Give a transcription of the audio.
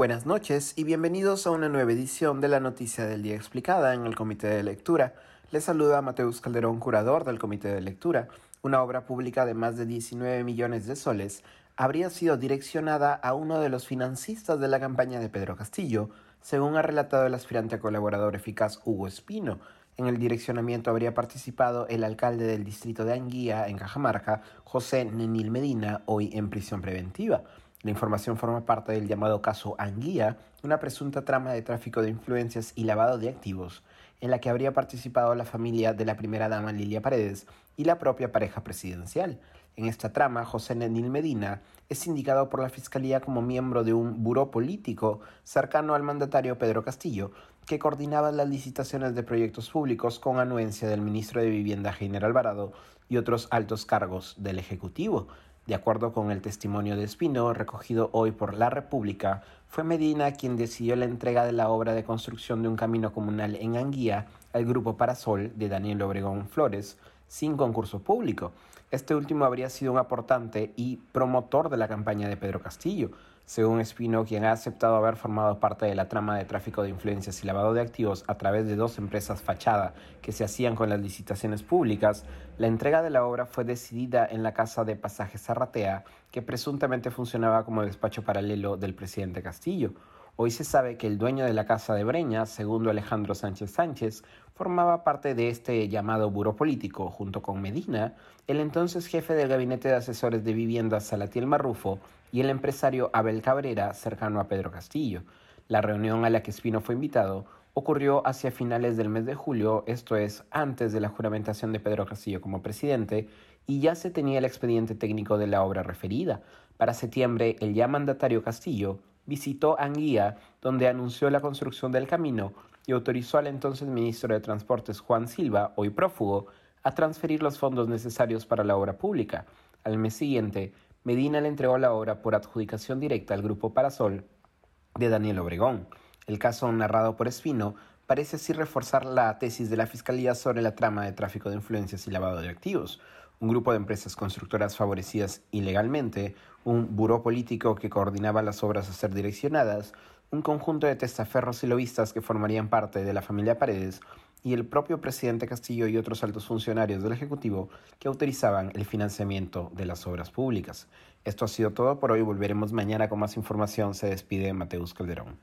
Buenas noches y bienvenidos a una nueva edición de la Noticia del Día Explicada en el Comité de Lectura. Les saluda Mateus Calderón, curador del Comité de Lectura. Una obra pública de más de 19 millones de soles habría sido direccionada a uno de los financistas de la campaña de Pedro Castillo, según ha relatado el aspirante a colaborador eficaz Hugo Espino. En el direccionamiento habría participado el alcalde del distrito de Anguía, en Cajamarca, José Nenil Medina, hoy en prisión preventiva. La información forma parte del llamado caso Anguía, una presunta trama de tráfico de influencias y lavado de activos, en la que habría participado la familia de la primera dama Lilia Paredes y la propia pareja presidencial. En esta trama, José Nenil Medina es indicado por la Fiscalía como miembro de un buró político cercano al mandatario Pedro Castillo, que coordinaba las licitaciones de proyectos públicos con anuencia del ministro de Vivienda General Alvarado y otros altos cargos del Ejecutivo. De acuerdo con el testimonio de Espino, recogido hoy por La República, fue Medina quien decidió la entrega de la obra de construcción de un camino comunal en Anguía al Grupo Parasol de Daniel Obregón Flores, sin concurso público. Este último habría sido un aportante y promotor de la campaña de Pedro Castillo, según Espino, quien ha aceptado haber formado parte de la trama de tráfico de influencias y lavado de activos a través de dos empresas fachada que se hacían con las licitaciones públicas, la entrega de la obra fue decidida en la casa de Pasaje Zarratea, que presuntamente funcionaba como despacho paralelo del presidente Castillo. Hoy se sabe que el dueño de la casa de Breña, segundo Alejandro Sánchez Sánchez, formaba parte de este llamado buró político, junto con Medina, el entonces jefe del gabinete de asesores de vivienda Salatiel Marrufo y el empresario Abel Cabrera, cercano a Pedro Castillo. La reunión a la que Espino fue invitado ocurrió hacia finales del mes de julio, esto es, antes de la juramentación de Pedro Castillo como presidente, y ya se tenía el expediente técnico de la obra referida. Para septiembre, el ya mandatario Castillo visitó Anguía, donde anunció la construcción del camino y autorizó al entonces ministro de Transportes Juan Silva, hoy prófugo, a transferir los fondos necesarios para la obra pública. Al mes siguiente, Medina le entregó la obra por adjudicación directa al Grupo Parasol de Daniel Obregón. El caso narrado por Espino parece así reforzar la tesis de la Fiscalía sobre la trama de tráfico de influencias y lavado de activos, un grupo de empresas constructoras favorecidas ilegalmente, un buró político que coordinaba las obras a ser direccionadas, un conjunto de testaferros y lobistas que formarían parte de la familia Paredes y el propio presidente Castillo y otros altos funcionarios del Ejecutivo que autorizaban el financiamiento de las obras públicas. Esto ha sido todo por hoy. Volveremos mañana con más información. Se despide Mateus Calderón.